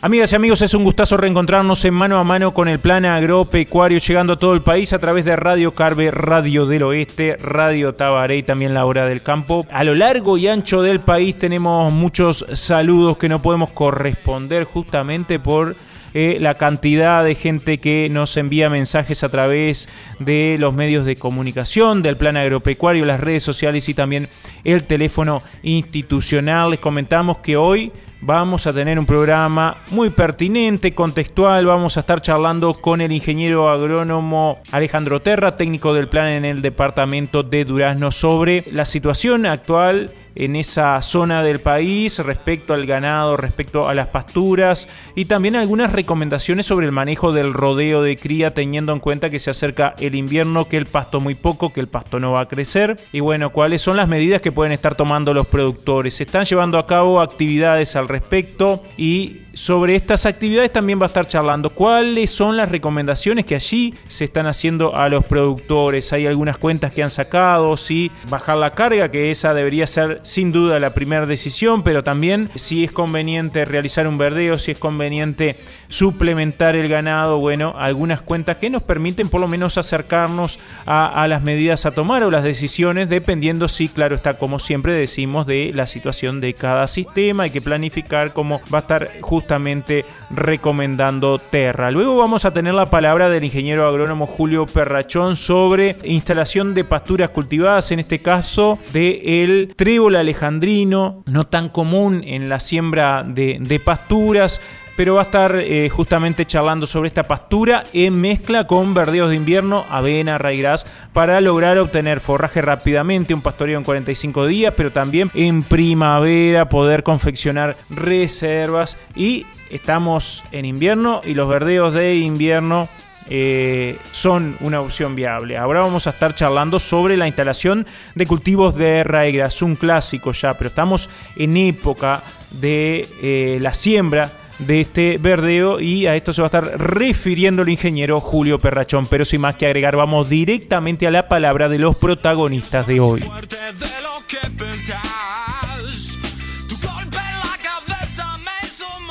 Amigas y amigos, es un gustazo reencontrarnos en mano a mano con el plan agropecuario, llegando a todo el país a través de Radio Carve, Radio del Oeste, Radio Tabaré y también La Hora del Campo. A lo largo y ancho del país tenemos muchos saludos que no podemos corresponder justamente por eh, la cantidad de gente que nos envía mensajes a través de los medios de comunicación, del plan agropecuario, las redes sociales y también el teléfono institucional. Les comentamos que hoy vamos a tener un programa muy pertinente, contextual. Vamos a estar charlando con el ingeniero agrónomo Alejandro Terra, técnico del plan en el departamento de Durazno, sobre la situación actual en esa zona del país respecto al ganado, respecto a las pasturas y también algunas recomendaciones sobre el manejo del rodeo de cría teniendo en cuenta que se acerca el invierno, que el pasto muy poco, que el pasto no va a crecer y bueno, cuáles son las medidas que pueden estar tomando los productores. Se están llevando a cabo actividades al respecto y sobre estas actividades también va a estar charlando cuáles son las recomendaciones que allí se están haciendo a los productores. Hay algunas cuentas que han sacado, si bajar la carga, que esa debería ser sin duda la primera decisión, pero también si es conveniente realizar un verdeo, si es conveniente suplementar el ganado, bueno, algunas cuentas que nos permiten por lo menos acercarnos a, las medidas a tomar o las decisiones, dependiendo si, claro está, como siempre decimos, de la situación de cada sistema, hay que planificar cómo va a estar justamente recomendando Terra. Luego vamos a tener la palabra del ingeniero agrónomo Julio Perrachón sobre instalación de pasturas cultivadas, en este caso de el alejandrino, no tan común en la siembra de, de pasturas, pero va a estar eh, justamente charlando sobre esta pastura en mezcla con verdeos de invierno, avena, raigras, para lograr obtener forraje rápidamente, un pastoreo en 45 días, pero también en primavera poder confeccionar reservas. Y estamos en invierno y los verdeos de invierno eh, son una opción viable. Ahora vamos a estar charlando sobre la instalación de cultivos de raigras, un clásico ya, pero estamos en época de eh, la siembra de este verdeo y a esto se va a estar refiriendo el ingeniero Julio Perrachón. Pero sin más que agregar, vamos directamente a la palabra de los protagonistas de hoy.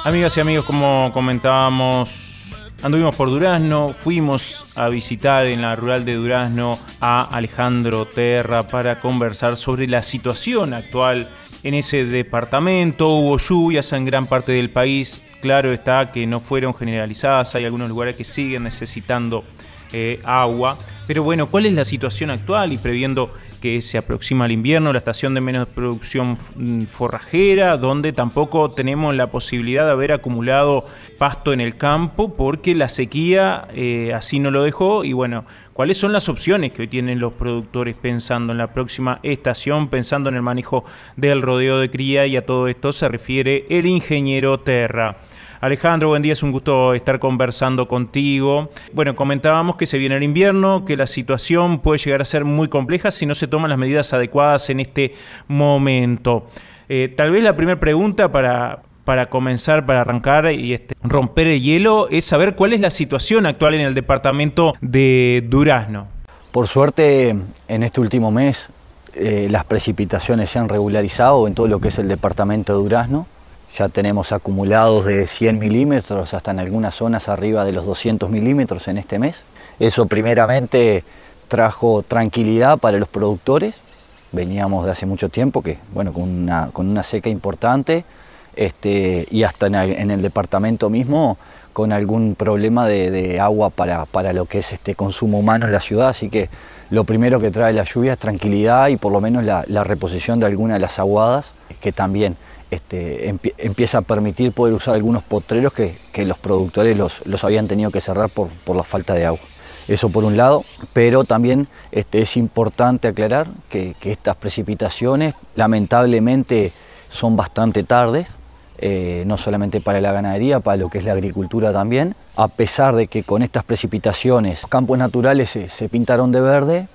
Amigas y amigos, como comentábamos, anduvimos por Durazno, fuimos a visitar en la rural de Durazno a Alejandro Terra para conversar sobre la situación actual en ese departamento. Hubo lluvias en gran parte del país. Claro está que no fueron generalizadas. Hay algunos lugares que siguen necesitando eh, agua. Pero bueno, ¿cuál es la situación actual? Y previendo que se aproxima el invierno, la estación de menos producción mm, forrajera, donde tampoco tenemos la posibilidad de haber acumulado pasto en el campo, porque la sequía eh, así no lo dejó. Y bueno, ¿cuáles son las opciones que hoy tienen los productores pensando en la próxima estación, pensando en el manejo del rodeo de cría? Y a todo esto se refiere el ingeniero Terra. Alejandro, buen día, es un gusto estar conversando contigo. Bueno, comentábamos que se viene el invierno, que la situación puede llegar a ser muy compleja si no se toman las medidas adecuadas en este momento. Eh, tal vez la primera pregunta para, para comenzar, para arrancar y este, romper el hielo, es saber cuál es la situación actual en el departamento de Durazno. Por suerte, en este último mes, eh, las precipitaciones se han regularizado en todo lo que es el departamento de Durazno. Ya tenemos acumulados de 100 milímetros hasta en algunas zonas arriba de los 200 milímetros en este mes. Eso primeramente trajo tranquilidad para los productores. Veníamos de hace mucho tiempo que, bueno, con una, con una seca importante este, y hasta en el, departamento mismo con algún problema de, agua para, para, lo que es este consumo humano en la ciudad. Así que lo primero que trae la lluvia es tranquilidad y por lo menos la, la reposición de algunas de las aguadas que también este, empieza a permitir poder usar algunos potreros que, los productores los, habían tenido que cerrar por, la falta de agua. Eso por un lado, pero también este, es importante aclarar que, estas precipitaciones lamentablemente son bastante tardes, eh, no solamente para la ganadería, para lo que es la agricultura también, a pesar de que con estas precipitaciones los campos naturales se, pintaron de verde,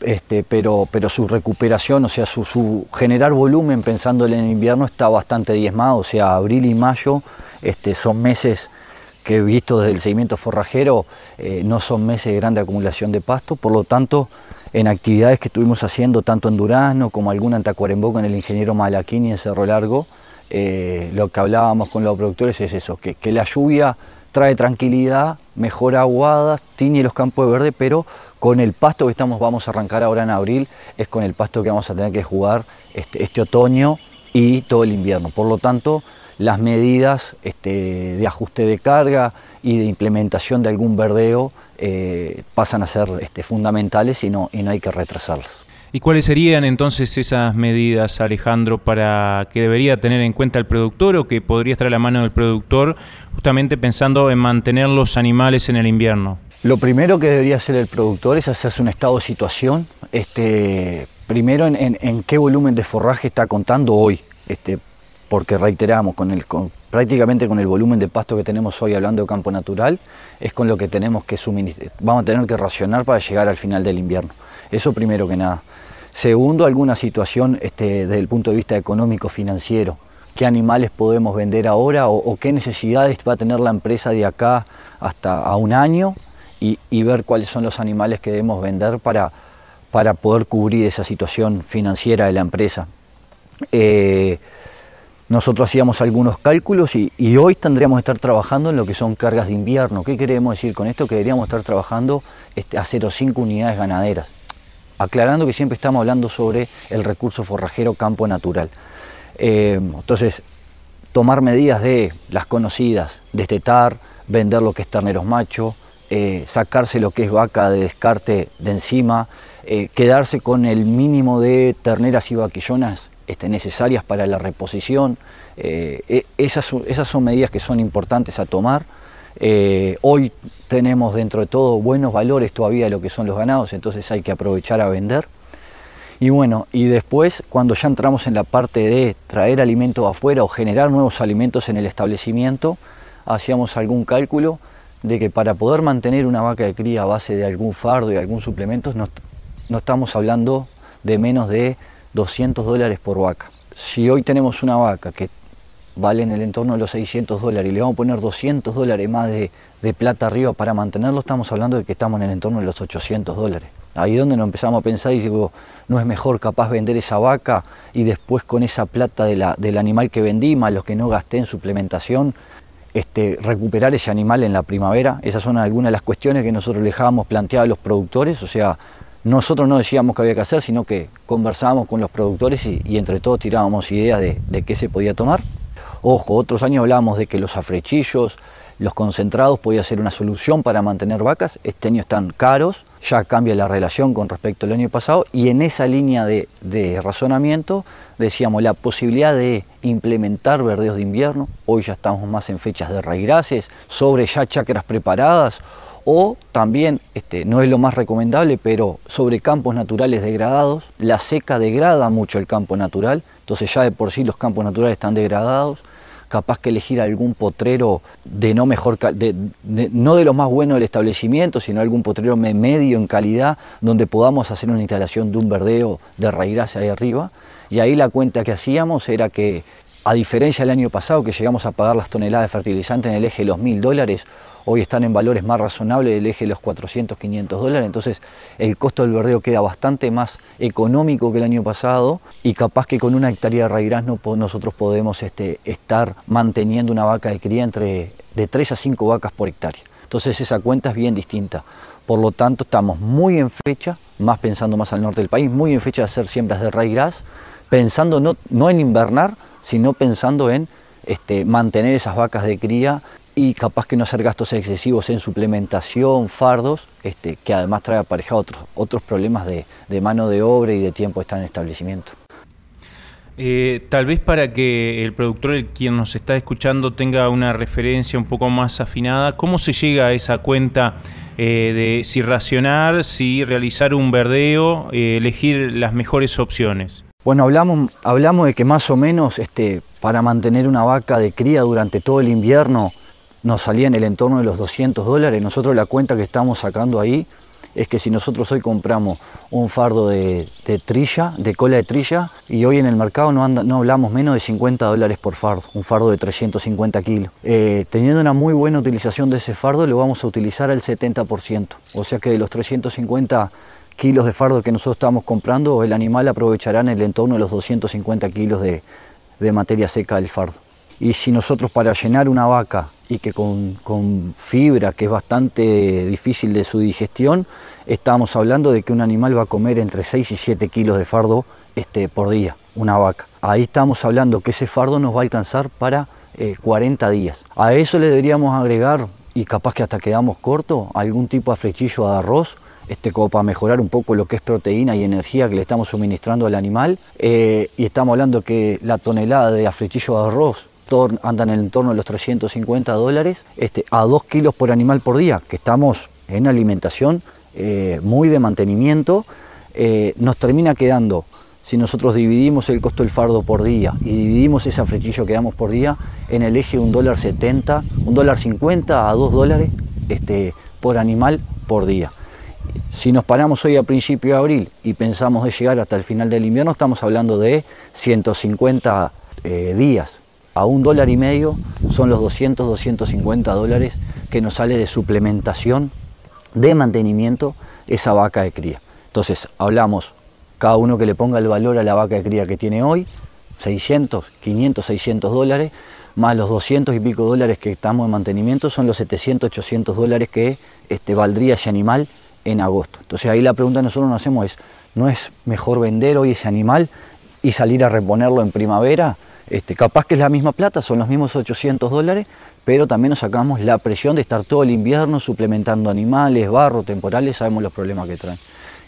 este, pero, pero su recuperación, o sea, su, generar volumen pensando en invierno está bastante diezmado, o sea, abril y mayo este, son meses que he visto desde el seguimiento forrajero, eh, no son meses de grande acumulación de pasto, por lo tanto, en actividades que estuvimos haciendo tanto en Durazno como alguna en Tacuarembó con el ingeniero Malaquini en Cerro Largo, eh, lo que hablábamos con los productores es eso, que, la lluvia trae tranquilidad, mejora aguadas, tiñe los campos de verde, pero con el pasto que estamos, vamos a arrancar ahora en abril, es con el pasto que vamos a tener que jugar este, este otoño y todo el invierno. Por lo tanto, las medidas este, de ajuste de carga y de implementación de algún verdeo eh, pasan a ser este, fundamentales y no, y no hay que retrasarlas. ¿Y cuáles serían entonces esas medidas, Alejandro, para que debería tener en cuenta el productor o que podría estar a la mano del productor, justamente pensando en mantener los animales en el invierno? Lo primero que debería hacer el productor es hacerse un estado de situación, este, primero en, qué volumen de forraje está contando hoy, este, porque reiteramos, con el, prácticamente con el volumen de pasto que tenemos hoy hablando de campo natural, es con lo que tenemos que suministrar, vamos a tener que racionar para llegar al final del invierno. Eso primero que nada. Segundo, alguna situación este, desde el punto de vista económico financiero. ¿Qué animales podemos vender ahora o, qué necesidades va a tener la empresa de acá hasta a un año y, ver cuáles son los animales que debemos vender para, para poder cubrir esa situación financiera de la empresa? Eh, nosotros hacíamos algunos cálculos y, hoy tendríamos que estar trabajando en lo que son cargas de invierno. ¿Qué queremos decir con esto? Que deberíamos estar trabajando este, a 0,5 unidades ganaderas aclarando que siempre estamos hablando sobre el recurso forrajero campo natural. Eh, entonces, tomar medidas de las conocidas, destetar, vender lo que es terneros macho, eh, sacarse lo que es vaca de descarte de encima, eh, quedarse con el mínimo de terneras y vaquillonas este, necesarias para la reposición. E, esas, esas son medidas que son importantes a tomar. Eh, hoy tenemos dentro de todo buenos valores todavía de lo que son los ganados, entonces hay que aprovechar a vender. Y bueno, y después cuando ya entramos en la parte de traer alimentos afuera o generar nuevos alimentos en el establecimiento, hacíamos algún cálculo de que para poder mantener una vaca de cría a base de algún fardo y algún suplemento, no, no estamos hablando de menos de 200 dólares por vaca. Si hoy tenemos una vaca que vale en el entorno de los 600 dólares y le vamos a poner 200 dólares más de, plata arriba para mantenerlo, estamos hablando de que estamos en el entorno de los 800 dólares. Ahí es donde nos empezamos a pensar y digo, no es mejor capaz vender esa vaca y después con esa plata de la, del animal que vendí, más los que no gasté en suplementación, este, recuperar ese animal en la primavera. Esas son algunas de las cuestiones que nosotros le dejábamos planteadas a los productores, o sea, nosotros no decíamos qué había que hacer, sino que conversábamos con los productores y, entre todos tirábamos ideas de, de qué se podía tomar. Ojo, otros años hablábamos de que los afrechillos, los concentrados podía ser una solución para mantener vacas, este año están caros, ya cambia la relación con respecto al año pasado y en esa línea de, razonamiento decíamos la posibilidad de implementar verdeos de invierno, hoy ya estamos más en fechas de raigraces, sobre ya chacras preparadas o también, este, no es lo más recomendable, pero sobre campos naturales degradados, la seca degrada mucho el campo natural, entonces ya de por sí los campos naturales están degradados, capaz que elegir algún potrero de no mejor no de los más buenos del establecimiento, sino algún potrero medio en calidad, donde podamos hacer una instalación de un verdeo de raíz ahí arriba. Y ahí la cuenta que hacíamos era que, a diferencia del año pasado, que llegamos a pagar las toneladas de fertilizante en el eje de los mil dólares, hoy están en valores más razonables del eje de los 400, 500 dólares, entonces el costo del verdeo queda bastante más económico que el año pasado y capaz que con una hectárea de raigras nosotros podemos este, estar manteniendo una vaca de cría entre de 3 a 5 vacas por hectárea. Entonces esa cuenta es bien distinta. Por lo tanto, estamos muy en fecha, más pensando más al norte del país, muy en fecha de hacer siembras de raigras, pensando no, en invernar, sino pensando en este, mantener esas vacas de cría y capaz que no hacer gastos excesivos en suplementación, fardos, este, que además trae aparejado otros, otros problemas de, mano de obra y de tiempo estar en establecimiento. Eh, tal vez para que el productor, el quien nos está escuchando, tenga una referencia un poco más afinada, ¿cómo se llega a esa cuenta eh, de si racionar, si realizar un verdeo, eh, elegir las mejores opciones? Bueno, hablamos, hablamos de que más o menos este, para mantener una vaca de cría durante todo el invierno nos salía en el entorno de los 200 dólares. Nosotros la cuenta que estamos sacando ahí es que si nosotros hoy compramos un fardo de, trilla, de cola de trilla, y hoy en el mercado no, hablamos menos de 50 dólares por fardo, un fardo de 350 kilos. Eh, teniendo una muy buena utilización de ese fardo, lo vamos a utilizar al 70%. O sea que de los 350 kilos de fardo que nosotros estamos comprando, el animal aprovechará en el entorno de los 250 kilos de materia seca del fardo. Y si nosotros para llenar una vaca y que con, fibra, que es bastante difícil de su digestión, estamos hablando de que un animal va a comer entre 6 y 7 kilos de fardo este, por día, una vaca. Ahí estamos hablando que ese fardo nos va a alcanzar para 40 eh, días. A eso le deberíamos agregar, y capaz que hasta quedamos cortos, algún tipo de flechillo de arroz, este, como para mejorar un poco lo que es proteína y energía que le estamos suministrando al animal. Eh, y estamos hablando que la tonelada de aflechillo de arroz andan en el entorno de los 350 dólares, este, a 2 kilos por animal por día, que estamos en alimentación eh, muy de mantenimiento, eh, nos termina quedando, si nosotros dividimos el costo del fardo por día y dividimos ese afrechillo que damos por día, en el eje un dólar 70, un dólar 50 a 2 dólares este, por animal por día. Si nos paramos hoy a principio de abril y pensamos de llegar hasta el final del invierno, estamos hablando de 150 eh, días a un dólar y medio son los 200, 250 dólares que nos sale de suplementación, de mantenimiento, esa vaca de cría. Entonces, hablamos, cada uno que le ponga el valor a la vaca de cría que tiene hoy, 600, 500, 600 dólares, más los 200 y pico dólares que estamos en mantenimiento, son los 700, 800 dólares que este, valdría ese animal en agosto. Entonces ahí la pregunta que nosotros nos hacemos es, ¿no es mejor vender hoy ese animal y salir a reponerlo en primavera? Este, capaz que es la misma plata, son los mismos 800 dólares, pero también nos sacamos la presión de estar todo el invierno suplementando animales, barro, temporales, sabemos los problemas que traen.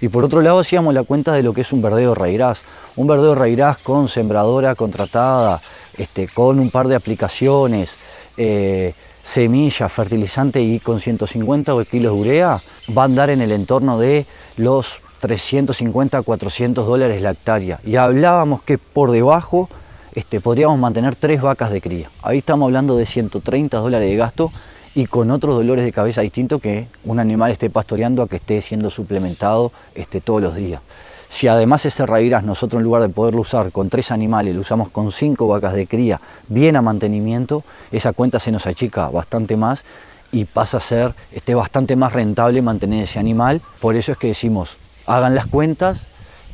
Y por otro lado hacíamos la cuenta de lo que es un verdeo raigras, un verdeo raigras con sembradora contratada, este, con un par de aplicaciones, eh, semilla, fertilizante y con 150 kilos de urea, va a andar en el entorno de los 350 a 400 dólares la hectárea. Y hablábamos que por debajo este, podríamos mantener tres vacas de cría. Ahí estamos hablando de 130 dólares de gasto y con otros dolores de cabeza distintos que un animal esté pastoreando a que esté siendo suplementado este, todos los días. Si además ese raíras nosotros en lugar de poderlo usar con tres animales, lo usamos con cinco vacas de cría, bien a mantenimiento, esa cuenta se nos achica bastante más y pasa a ser este, bastante más rentable mantener ese animal. Por eso es que decimos, hagan las cuentas,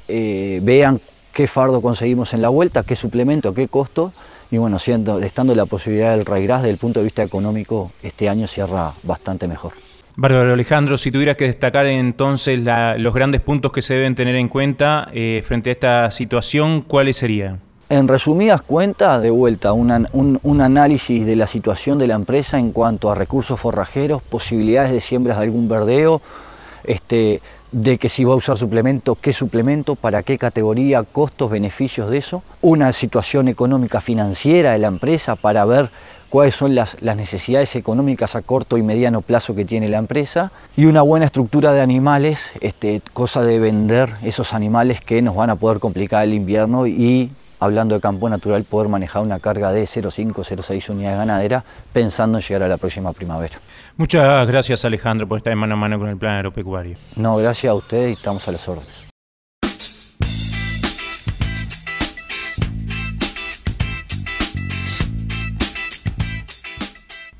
eh, vean qué fardo conseguimos en la vuelta, qué suplemento, qué costo, y bueno, siendo, estando la posibilidad del Raigras desde el punto de vista económico, este año cierra bastante mejor. Bárbaro Alejandro, si tuvieras que destacar entonces los grandes puntos que se deben tener en cuenta eh, frente a esta situación, ¿cuáles serían? En resumidas cuentas, de vuelta, un, un, análisis de la situación de la empresa en cuanto a recursos forrajeros, posibilidades de siembras de algún verdeo, este, de que si va a usar suplemento, qué suplemento, para qué categoría, costos, beneficios de eso, una situación económica financiera de la empresa para ver cuáles son las, necesidades económicas a corto y mediano plazo que tiene la empresa y una buena estructura de animales, este, cosa de vender esos animales que nos van a poder complicar el invierno y hablando de campo natural, poder manejar una carga de 0,5, 0,6 unidades ganaderas pensando en llegar a la próxima primavera. Muchas gracias Alejandro por estar en mano a mano con el plan agropecuario. No, gracias a ustedes y estamos a las órdenes.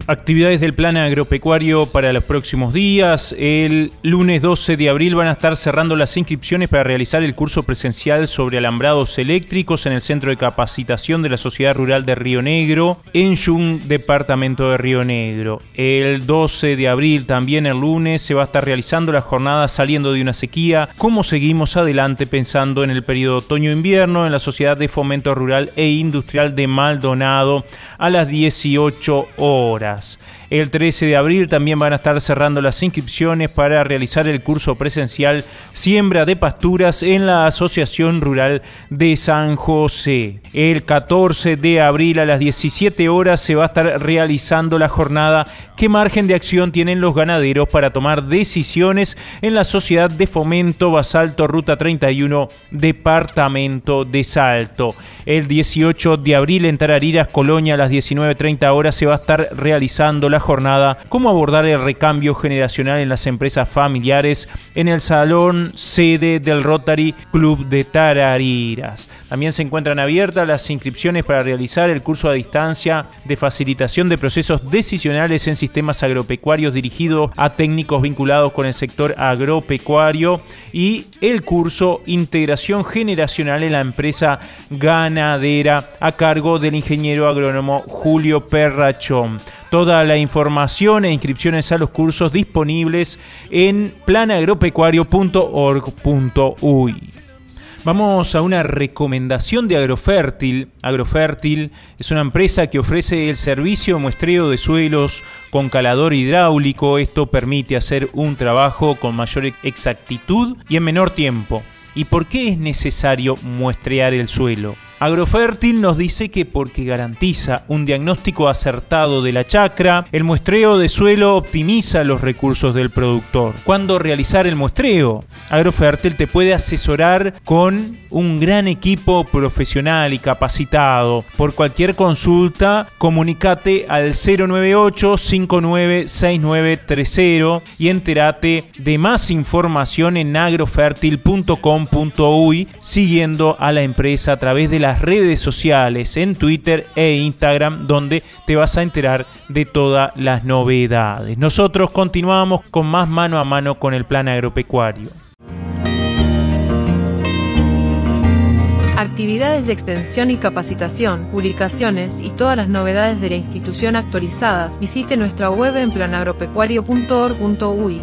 Actividades del plan agropecuario para los próximos días. El lunes 12 de abril van a estar cerrando las inscripciones para realizar el curso presencial sobre alambrados eléctricos en el Centro de Capacitación de la Sociedad Rural de Río Negro, en Yung, departamento de Río Negro. El 12 de abril, también el lunes, se va a estar realizando la jornada saliendo de una sequía. ¿Cómo seguimos adelante pensando en el periodo otoño-invierno en la Sociedad de Fomento Rural e Industrial de Maldonado a las 18 horas? Días. El 13 de abril también van a estar cerrando las inscripciones para realizar el curso presencial Siembra de Pasturas en la Asociación Rural de San José. El 14 de abril a las 17 horas se va a estar realizando la jornada ¿Qué margen de acción tienen los ganaderos para tomar decisiones en la Sociedad de Fomento Basalto Ruta 31, Departamento de Salto? El 18 de abril en Tarariras, Colonia, a las 19.30 horas se va a estar realizando la jornada Cómo abordar el recambio generacional en las empresas familiares en el Salón sede del Rotary Club de Tarariras. También se encuentran abiertas las inscripciones para realizar el curso a distancia de facilitación de procesos decisionales en sistemas agropecuarios dirigido a técnicos vinculados con el sector agropecuario y el curso Integración Generacional en la empresa ganadera a cargo del ingeniero agrónomo Julio Perrachón. Toda la información e inscripciones a los cursos disponibles en planagropecuario.org.uy. Vamos a una recomendación de Agrofértil. Agrofértil es una empresa que ofrece el servicio muestreo de suelos con calador hidráulico. Esto permite hacer un trabajo con mayor exactitud y en menor tiempo. ¿Y por qué es necesario muestrear el suelo? Agrofértil nos dice que porque garantiza un diagnóstico acertado de la chacra, el muestreo de suelo optimiza los recursos del productor. ¿Cuándo realizar el muestreo? Agrofértil te puede asesorar con un gran equipo profesional y capacitado. Por cualquier consulta, comunicate al 098 596930 y entérate de más información en agrofertil.com.uy siguiendo a la empresa a través de la redes sociales, en Twitter e Instagram, donde te vas a enterar de todas las novedades. Nosotros continuamos con más mano a mano con el plan agropecuario. Actividades de extensión y capacitación, publicaciones y todas las novedades de la institución actualizadas, visite nuestra web en planagropecuario.org.uy.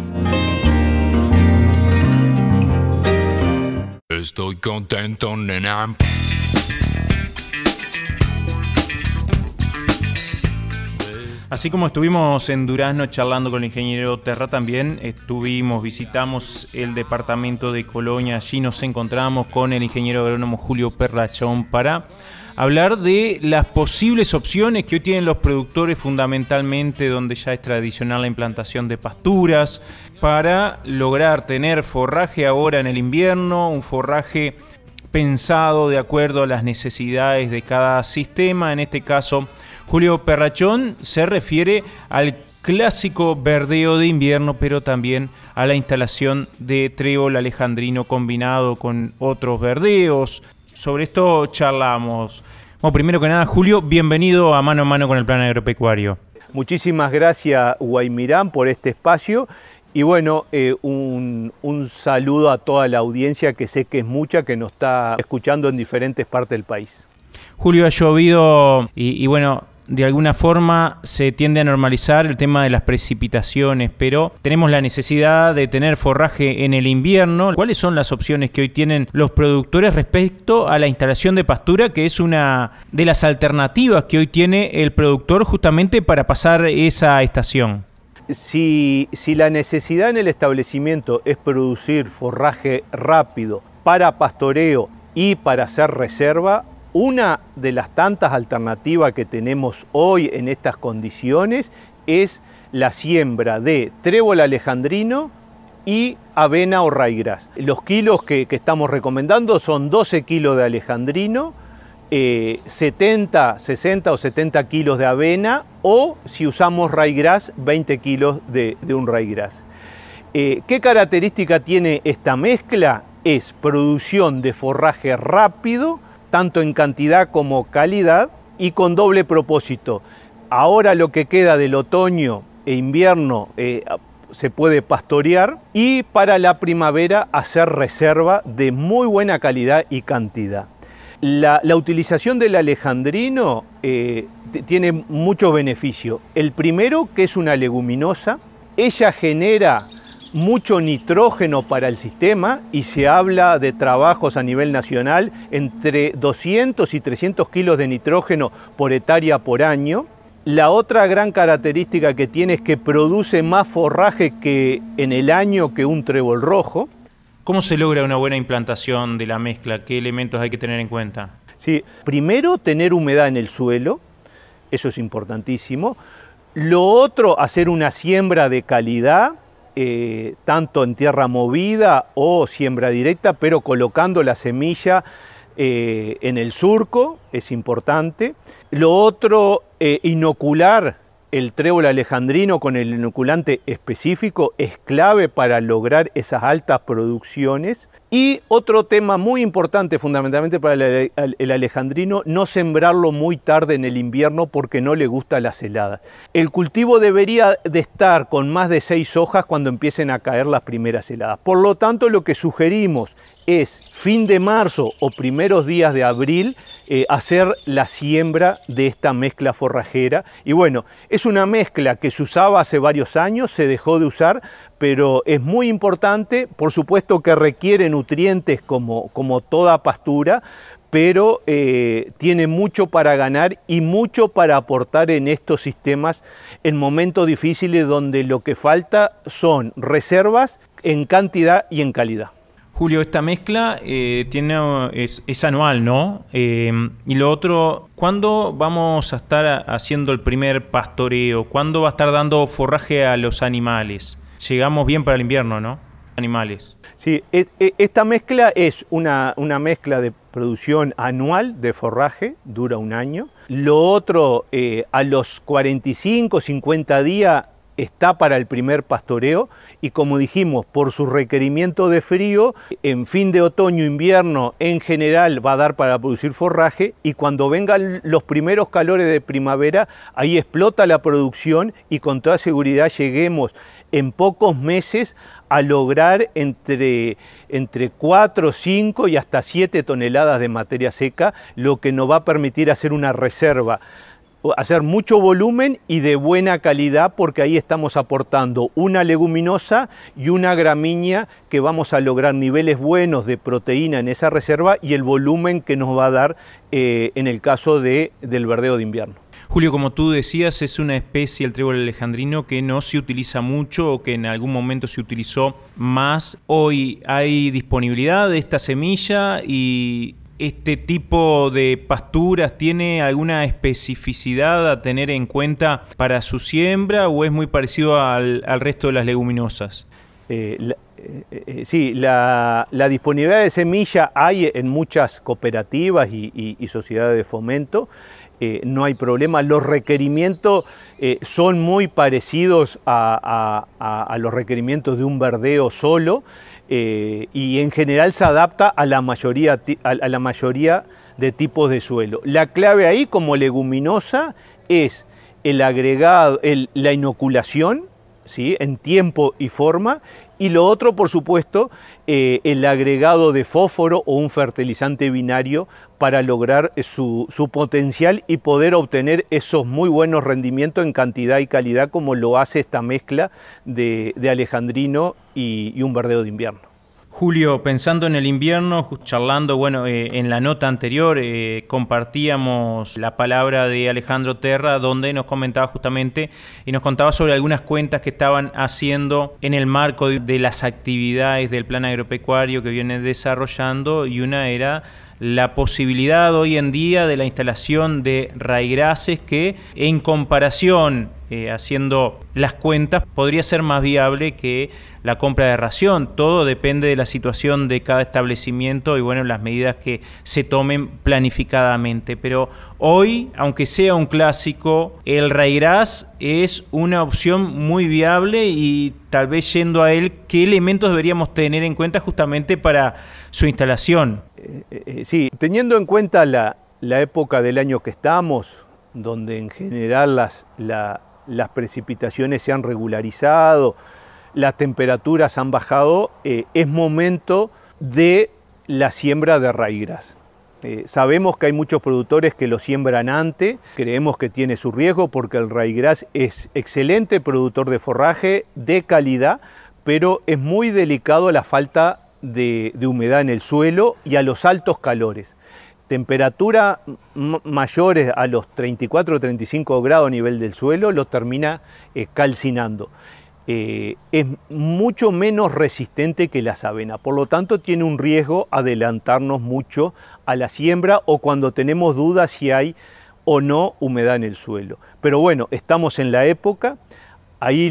Estoy contento, nena. Así como estuvimos en Durazno charlando con el ingeniero Terra también, estuvimos, visitamos el departamento de Colonia, allí nos encontramos con el ingeniero agrónomo Julio Perrachón para hablar de las posibles opciones que hoy tienen los productores fundamentalmente donde ya es tradicional la implantación de pasturas para lograr tener forraje ahora en el invierno, un forraje pensado de acuerdo a las necesidades de cada sistema, en este caso Julio Perrachón se refiere al clásico verdeo de invierno, pero también a la instalación de trébol alejandrino combinado con otros verdeos. Sobre esto charlamos. Bueno, primero que nada, Julio, bienvenido a Mano a Mano con el Plan Agropecuario. Muchísimas gracias, Guaymirán, por este espacio. Y bueno, eh, un, saludo a toda la audiencia que sé que es mucha, que nos está escuchando en diferentes partes del país. Julio, ha llovido y bueno, de alguna forma se tiende a normalizar el tema de las precipitaciones, pero tenemos la necesidad de tener forraje en el invierno. ¿Cuáles son las opciones que hoy tienen los productores respecto a la instalación de pastura, que es una de las alternativas que hoy tiene el productor justamente para pasar esa estación? Si, la necesidad en el establecimiento es producir forraje rápido para pastoreo y para hacer reserva, una de las tantas alternativas que tenemos hoy en estas condiciones es la siembra de trébol alejandrino y avena o raigras. Los kilos que, estamos recomendando son 12 kilos de alejandrino, 70, eh, 60 o 70 kilos de avena o si usamos raigras 20 kilos de, un raigras. Eh, ¿Qué característica tiene esta mezcla? Es producción de forraje rápido, tanto en cantidad como calidad y con doble propósito. Ahora lo que queda del otoño e invierno eh, se puede pastorear y para la primavera hacer reserva de muy buena calidad y cantidad. La, utilización del alejandrino eh, tiene muchos beneficios. El primero, que es una leguminosa, ella genera mucho nitrógeno para el sistema y se habla de trabajos a nivel nacional entre 200 y 300 kilos de nitrógeno por hectárea por año La otra gran característica que tiene es que produce más forraje que en el año que un trébol rojo. ¿Cómo se logra una buena implantación de la mezcla? ¿Qué elementos hay que tener en cuenta? Sí, primero tener humedad en el suelo, eso es importantísimo. Lo otro, hacer una siembra de calidad, eh, tanto en tierra movida o siembra directa, pero colocando la semilla eh, en el surco, es importante. Lo otro, eh, inocular el trébol alejandrino con el inoculante específico es clave para lograr esas altas producciones. Y otro tema muy importante fundamentalmente para el, alejandrino, no sembrarlo muy tarde en el invierno porque no le gusta las heladas. El cultivo debería de estar con más de seis hojas cuando empiecen a caer las primeras heladas. Por lo tanto, lo que sugerimos es fin de marzo o primeros días de abril eh, hacer la siembra de esta mezcla forrajera. Y bueno, es una mezcla que se usaba hace varios años, se dejó de usar, pero es muy importante, por supuesto que requiere nutrientes como, como toda pastura, pero eh, tiene mucho para ganar y mucho para aportar en estos sistemas en momentos difíciles donde lo que falta son reservas en cantidad y en calidad. Julio, esta mezcla eh, tiene, es, anual, ¿no? Eh, y lo otro, ¿cuándo vamos a estar haciendo el primer pastoreo? ¿Cuándo va a estar dando forraje a los animales? Llegamos bien para el invierno, ¿no? Animales. Sí, e, e, esta mezcla es una, una mezcla de producción anual de forraje, dura un año. Lo otro, eh, a los 45, 50 días está para el primer pastoreo y como dijimos, por su requerimiento de frío, en fin de otoño, invierno, en general va a dar para producir forraje y cuando vengan los primeros calores de primavera, ahí explota la producción y con toda seguridad lleguemos en pocos meses a lograr entre, entre 4, 5 y hasta 7 toneladas de materia seca, lo que nos va a permitir hacer una reserva hacer mucho volumen y de buena calidad porque ahí estamos aportando una leguminosa y una gramínea que vamos a lograr niveles buenos de proteína en esa reserva y el volumen que nos va a dar eh, en el caso de, del verdeo de invierno. Julio, como tú decías, es una especie, el trébol alejandrino, que no se utiliza mucho o que en algún momento se utilizó más. Hoy hay disponibilidad de esta semilla y este tipo de pasturas tiene alguna especificidad a tener en cuenta para su siembra o es muy parecido al, resto de las leguminosas? Eh, eh, eh, sí, la, disponibilidad de semilla hay en muchas cooperativas y, sociedades de fomento. no hay problema. Los requerimientos son muy parecidos a, a, los requerimientos de un verdeo solo. Eh, y en general se adapta a la, mayoría, a la mayoría de tipos de suelo. La clave ahí como leguminosa es el agregado, la inoculación, ¿sí? en tiempo y forma, y lo otro, por supuesto, eh, el agregado de fósforo o un fertilizante binario para lograr su, potencial y poder obtener esos muy buenos rendimientos en cantidad y calidad como lo hace esta mezcla de, alejandrino y, un verdeo de invierno. Julio, pensando en el invierno, charlando, bueno, eh, en la nota anterior eh, compartíamos la palabra de Alejandro Terra, donde nos comentaba justamente y nos contaba sobre algunas cuentas que estaban haciendo en el marco de las actividades del plan agropecuario que viene desarrollando, y una era la posibilidad hoy en día de la instalación de raigrases que en comparación eh, haciendo las cuentas podría ser más viable que la compra de ración. Todo depende de la situación de cada establecimiento y bueno, las medidas que se tomen planificadamente. Pero hoy, aunque sea un clásico, el raigras es una opción muy viable y tal vez yendo a él, ¿qué elementos deberíamos tener en cuenta justamente para su instalación? Eh, eh, sí, teniendo en cuenta la, época del año que estamos, donde en general las, las precipitaciones se han regularizado, las temperaturas han bajado, eh, es momento de la siembra de raigras. sabemos que hay muchos productores que lo siembran antes, creemos que tiene su riesgo porque el raigras es excelente productor de forraje de calidad, pero es muy delicado la falta de, humedad en el suelo y a los altos calores. Temperatura mayores a los 34 o 35 grados a nivel del suelo lo termina eh, calcinando. Eh, es mucho menos resistente que la avena, por lo tanto tiene un riesgo adelantarnos mucho a la siembra o cuando tenemos dudas si hay o no humedad en el suelo. Pero bueno, estamos en la época, ahí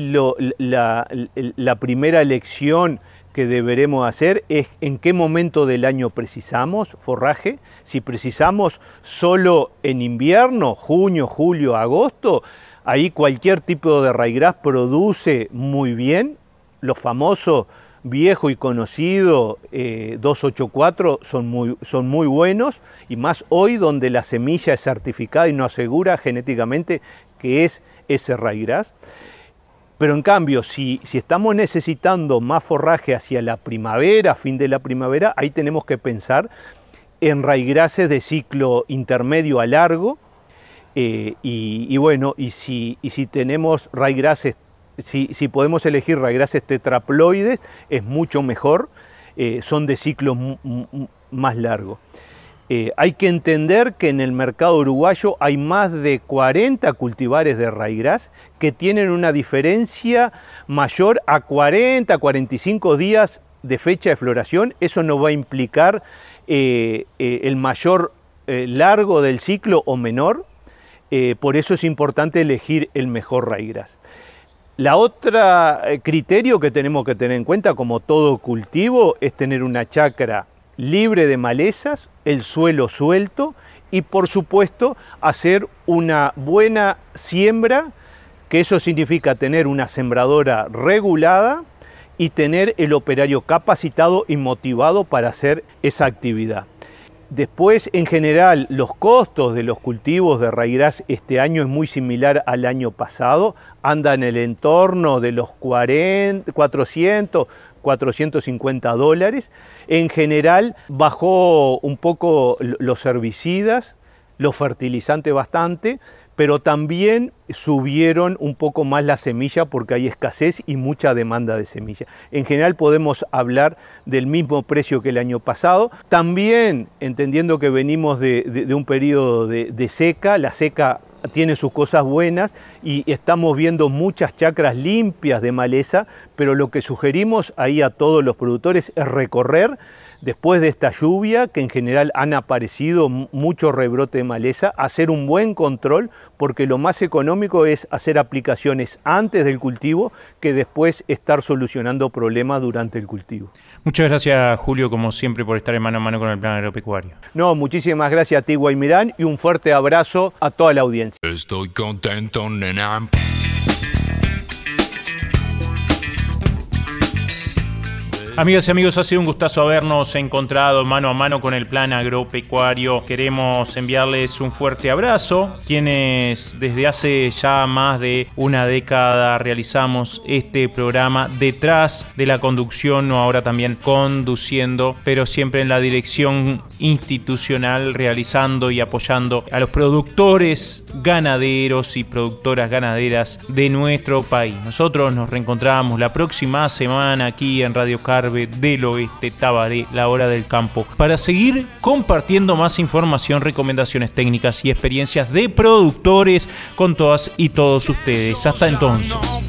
la, la primera elección que deberemos hacer es en qué momento del año precisamos forraje. Si precisamos solo en invierno, junio, julio, agosto, ahí cualquier tipo de raigras produce muy bien. Los famosos viejo y conocido 284 eh, son muy, son muy buenos y más hoy donde la semilla es certificada y nos asegura genéticamente que es ese raigras. Pero en cambio, si, estamos necesitando más forraje hacia la primavera, fin de la primavera, ahí tenemos que pensar en raigrases de ciclo intermedio a largo. Eh, y, bueno, y si, tenemos raigrases, si, podemos elegir raigrases tetraploides, es mucho mejor, eh, son de ciclo más largo. Eh, hay que entender que en el mercado uruguayo hay más de 40 cultivares de raigras que tienen una diferencia mayor a 40, 45 días de fecha de floración. Eso no va a implicar eh, eh, el mayor largo del ciclo o menor. por eso es importante elegir el mejor raigras. La otra criterio que tenemos que tener en cuenta, como todo cultivo, es tener una chacra libre de malezas, el suelo suelto y por supuesto hacer una buena siembra, que eso significa tener una sembradora regulada y tener el operario capacitado y motivado para hacer esa actividad. Después, en general, los costos de los cultivos de raíz este año es muy similar al año pasado, anda en el entorno de los 40, 400, 450 dólares. En general bajó un poco los herbicidas, los fertilizantes bastante, pero también subieron un poco más la semilla porque hay escasez y mucha demanda de semilla. En general podemos hablar del mismo precio que el año pasado. También, entendiendo que venimos de, un periodo de seca, la seca tiene sus cosas buenas y estamos viendo muchas chacras limpias de maleza, pero lo que sugerimos ahí a todos los productores es recorrer después de esta lluvia, que en general han aparecido mucho rebrote de maleza, hacer un buen control, porque lo más económico es hacer aplicaciones antes del cultivo que después estar solucionando problemas durante el cultivo. Muchas gracias, Julio, como siempre, por estar en mano a mano con el plan agropecuario. No, muchísimas gracias a ti, Guaymirán, y un fuerte abrazo a toda la audiencia. Estoy contento, nena. Amigas y amigos, ha sido un gustazo habernos encontrado mano a mano con el plan agropecuario. Queremos enviarles un fuerte abrazo, quienes desde hace ya más de una década realizamos este programa detrás de la conducción o ahora también conduciendo, pero siempre en la dirección institucional, realizando y apoyando a los productores ganaderos y productoras ganaderas de nuestro país. Nosotros nos reencontramos la próxima semana aquí en Radio Car del Oeste, Tabaré, la hora del campo, para seguir compartiendo más información, recomendaciones técnicas y experiencias de productores con todas y todos ustedes. Hasta entonces.